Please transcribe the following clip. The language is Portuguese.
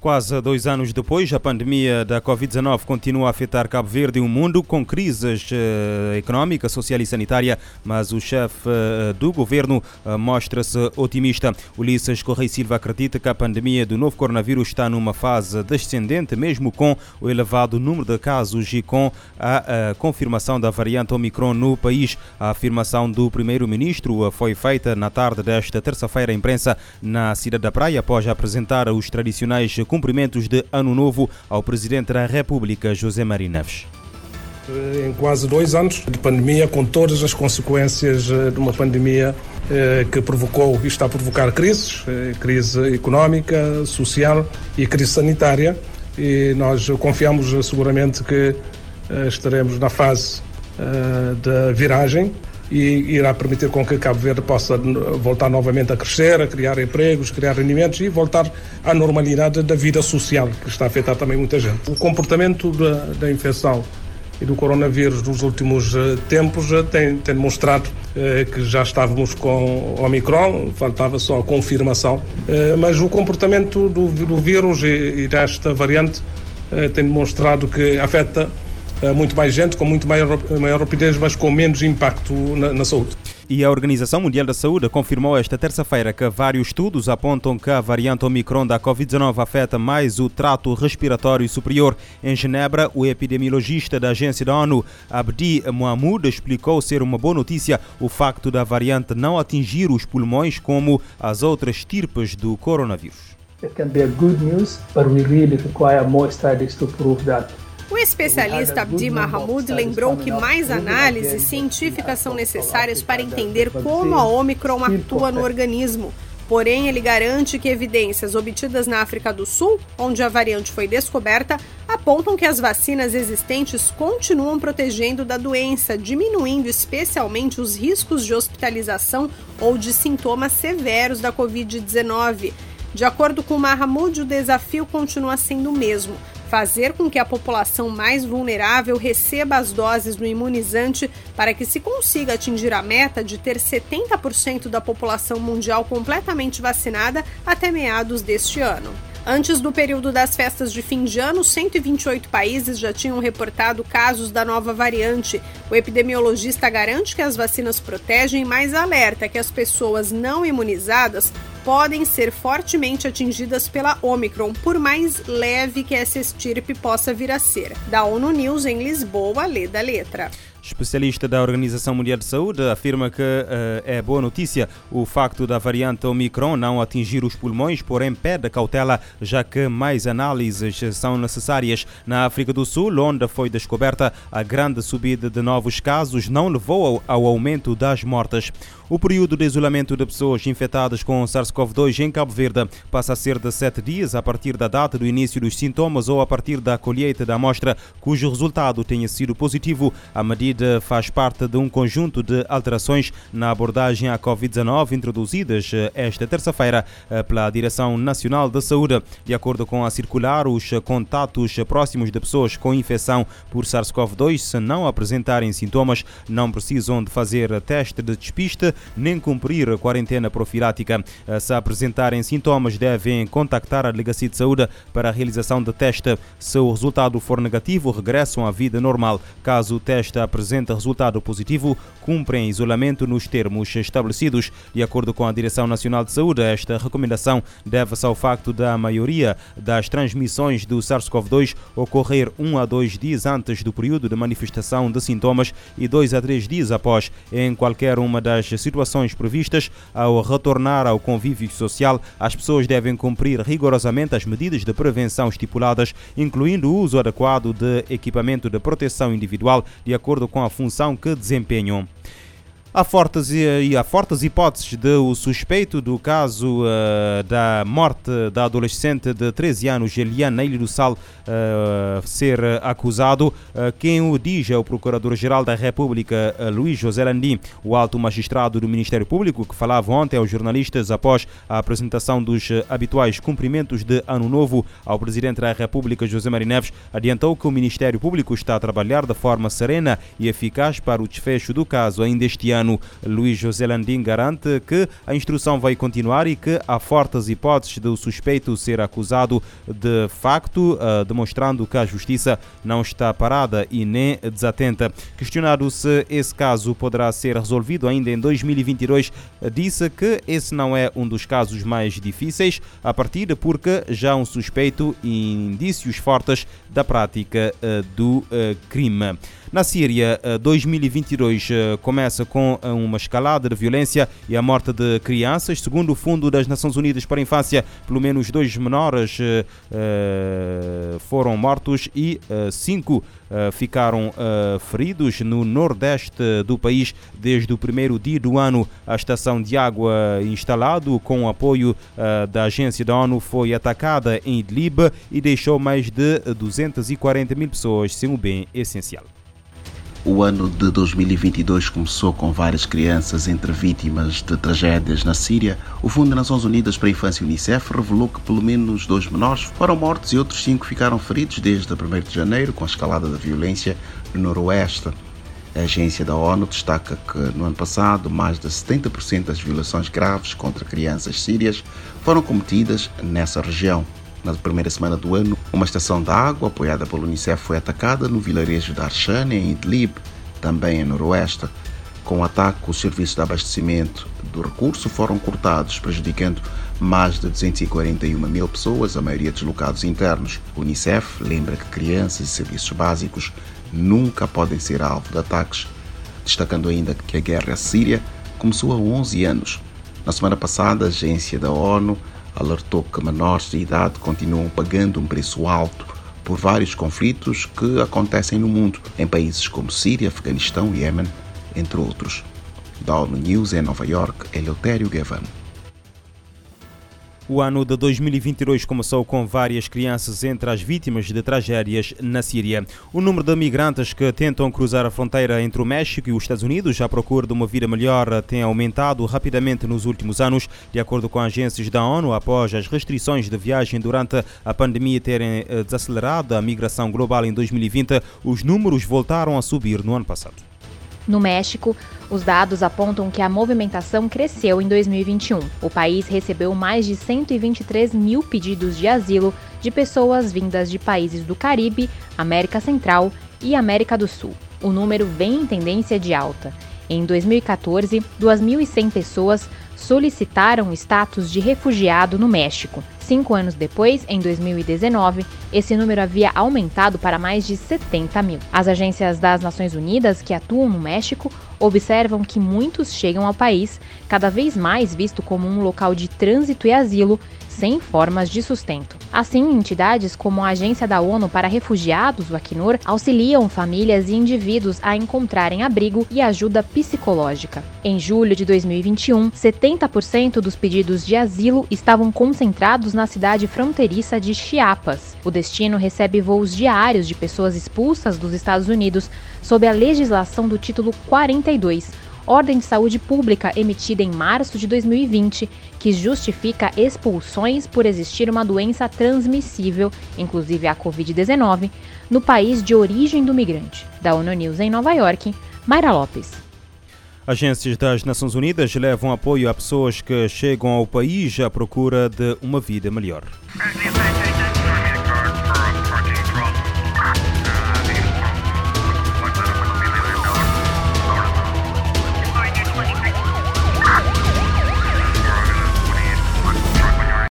Quase dois anos depois, a pandemia da Covid-19 continua a afetar Cabo Verde e o mundo com crises uh, económica, social e sanitária, mas o chefe uh, do governo uh, mostra-se otimista. Ulisses Correia Silva acredita que a pandemia do novo coronavírus está numa fase descendente, mesmo com o elevado número de casos e com a confirmação da variante Omicron no país. A afirmação do primeiro-ministro foi feita na tarde desta terça-feira à imprensa na cidade da Praia após apresentar os tradicionais cumprimentos de Ano Novo ao Presidente da República, José Maria Neves eh, em quase dois anos de pandemia, com todas as consequências eh, de uma pandemia eh, que provocou e está a provocar crises, crise económica, social e crise sanitária. E nós confiamos seguramente que estaremos na fase da viragem e irá permitir com que Cabo Verde possa voltar novamente a crescer, a criar empregos, criar rendimentos e voltar à normalidade da vida social, que está a afetar também muita gente. O comportamento da, da infecção e do coronavírus nos últimos uh, tempos uh, tem, tem demonstrado uh, que já estávamos com Omicron, faltava só a confirmação, mas o comportamento do, do vírus e, e desta variante tem demonstrado que afeta muito mais gente, com muito maior, maior rapidez, mas com menos impacto na, na saúde. E a Organização Mundial da Saúde confirmou esta terça-feira que vários estudos apontam que a variante Omicron da Covid-19 afeta mais o trato respiratório superior. Em Genebra, o epidemiologista da agência da ONU, Abdi Mohamoud, explicou ser uma boa notícia o facto da variante não atingir os pulmões como as outras tipos do coronavírus. It can be a good news, but we really require more studies to prove that o especialista Abdi Mahmoud lembrou que mais análises científicas são necessárias para entender como a Omicron atua no organismo. Porém, ele garante que evidências obtidas na África do Sul, onde a variante foi descoberta, apontam que as vacinas existentes continuam protegendo da doença, diminuindo especialmente os riscos de hospitalização ou de sintomas severos da Covid-19. De acordo com Mahmoud, o desafio continua sendo o mesmo: fazer com que a população mais vulnerável receba as doses do imunizante para que se consiga atingir a meta de ter 70% da população mundial completamente vacinada até meados deste ano. Antes do período das festas de fim de ano, 128 países já tinham reportado casos da nova variante. O epidemiologista garante que as vacinas protegem, mas alerta que as pessoas não imunizadas podem ser fortemente atingidas pela Omicron, por mais leve que essa estirpe possa vir a ser. Da ONU News em Lisboa, lê da letra. Especialista da Organização Mundial de Saúde afirma que uh, é boa notícia o facto da variante Omicron não atingir os pulmões, porém pede cautela, já que mais análises são necessárias. Na África do Sul, onde foi descoberta a grande subida de novos casos, não levou ao, ao aumento das mortes. O período de isolamento de pessoas infectadas com SARS-CoV-2 em Cabo Verde passa a ser de sete dias a partir da data do início dos sintomas ou a partir da colheita da amostra cujo resultado tenha sido positivo. A medida faz parte de um conjunto de alterações na abordagem à Covid-19 introduzidas eh, esta terça-feira eh, pela Direção Nacional da Saúde. De acordo com a circular, os contatos próximos de pessoas com infecção por SARS-CoV-2, se não apresentarem sintomas, não precisam de fazer teste de despiste nem cumprir a quarentena profilática. Eh, se apresentarem sintomas, devem contactar a Delegacia de Saúde para a realização de teste. Se o resultado for negativo, regressam à vida normal. Caso o teste apresente resultado positivo, cumprem isolamento nos termos estabelecidos. De acordo com a Direção Nacional de Saúde, esta recomendação deve-se ao facto da maioria das transmissões do SARS-CoV-2 ocorrer um a dois dias antes do período de manifestação de sintomas e dois a três dias após, em qualquer uma das situações situações previstas, ao retornar ao convívio social, as pessoas devem cumprir rigorosamente as medidas de prevenção estipuladas, incluindo o uso adequado de equipamento de proteção individual de acordo com a função que desempenham. Há fortes, e há fortes hipóteses de o suspeito do caso uh, da morte da adolescente de 13 anos, Eliana Ilha do Sal, uh, ser acusado. Uh, quem o diz é o Procurador-Geral da República, Luís José Landim, o alto magistrado do Ministério Público, que falava ontem aos jornalistas após a apresentação dos habituais cumprimentos de Ano Novo ao Presidente da República, José Maria Neves, adiantou que o Ministério Público está a trabalhar de forma serena e eficaz para o desfecho do caso ainda este ano Luís José Landim garante que a instrução vai continuar e que há fortes hipóteses do suspeito ser acusado de facto, uh, demonstrando que a justiça não está parada e nem desatenta. Questionado se esse caso poderá ser resolvido ainda em 2022, disse que esse não é um dos casos mais difíceis, a partir porque já um suspeito e indícios fortes da prática uh, do uh, crime. Na Síria, 2022 começa com uma escalada de violência e a morte de crianças. Segundo o Fundo das Nações Unidas para a Infância, pelo menos dois menores foram mortos e cinco ficaram feridos no nordeste do país desde o primeiro dia do ano. A estação de água instalado com apoio da agência da ONU foi atacada em Idlib e deixou mais de 240 mil pessoas sem o bem essencial. O ano de 2022 começou com várias crianças entre vítimas de tragédias na Síria. O Fundo das Nações Unidas para a Infância Unicef revelou que pelo menos dois menores foram mortos e outros cinco ficaram feridos desde 1 de janeiro, com a escalada da violência no noroeste. A agência da ONU destaca que no ano passado mais de 70% das violações graves contra crianças sírias foram cometidas nessa região. Na primeira semana do ano, uma estação de água apoiada pelo Unicef foi atacada no vilarejo de Arshane, em Idlib, também em noroeste. Com o ataque, os serviços de abastecimento do recurso foram cortados, prejudicando mais de 241 mil pessoas, a maioria deslocados internos. O Unicef lembra que crianças e serviços básicos nunca podem ser alvo de ataques, destacando ainda que a guerra síria começou há 11 anos. Na semana passada, a agência da ONU alertou que menores de idade continuam pagando um preço alto por vários conflitos que acontecem no mundo, em países como Síria, Afeganistão e Iêmen, entre outros. Da ONU News em Nova York, Eleutério Gavan. O ano de 2022 começou com várias crianças entre as vítimas de tragédias na Síria. O número de migrantes que tentam cruzar a fronteira entre o México e os Estados Unidos à procura de uma vida melhor tem aumentado rapidamente nos últimos anos, de acordo com agências da ONU, após as restrições de viagem durante a pandemia terem eh, desacelerado a migração global em 2020, os números voltaram a subir no ano passado. No México, os dados apontam que a movimentação cresceu em 2021. O país recebeu mais de 123 mil pedidos de asilo de pessoas vindas de países do Caribe, América Central e América do Sul. O número vem em tendência de alta. Em 2014, 2.100 pessoas solicitaram o status de refugiado no México. Cinco anos depois, em 2019, esse número havia aumentado para mais de 70 mil. As agências das Nações Unidas que atuam no México observam que muitos chegam ao país, cada vez mais visto como um local de trânsito e asilo, sem formas de sustento. Assim, entidades como a Agência da ONU para Refugiados, o Acnur, auxiliam famílias e indivíduos a encontrarem abrigo e ajuda psicológica. Em julho de 2021, 70% dos pedidos de asilo estavam concentrados na cidade fronteiriça de Chiapas. O destino recebe voos diários de pessoas expulsas dos Estados Unidos sob a legislação do título 42 ordem de saúde pública emitida em março de 2020, que justifica expulsões por existir uma doença transmissível, inclusive a Covid-19, no país de origem do migrante. Da ONU News em Nova York, Mayra Lopes. Agências das Nações Unidas levam apoio a pessoas que chegam ao país à procura de uma vida melhor.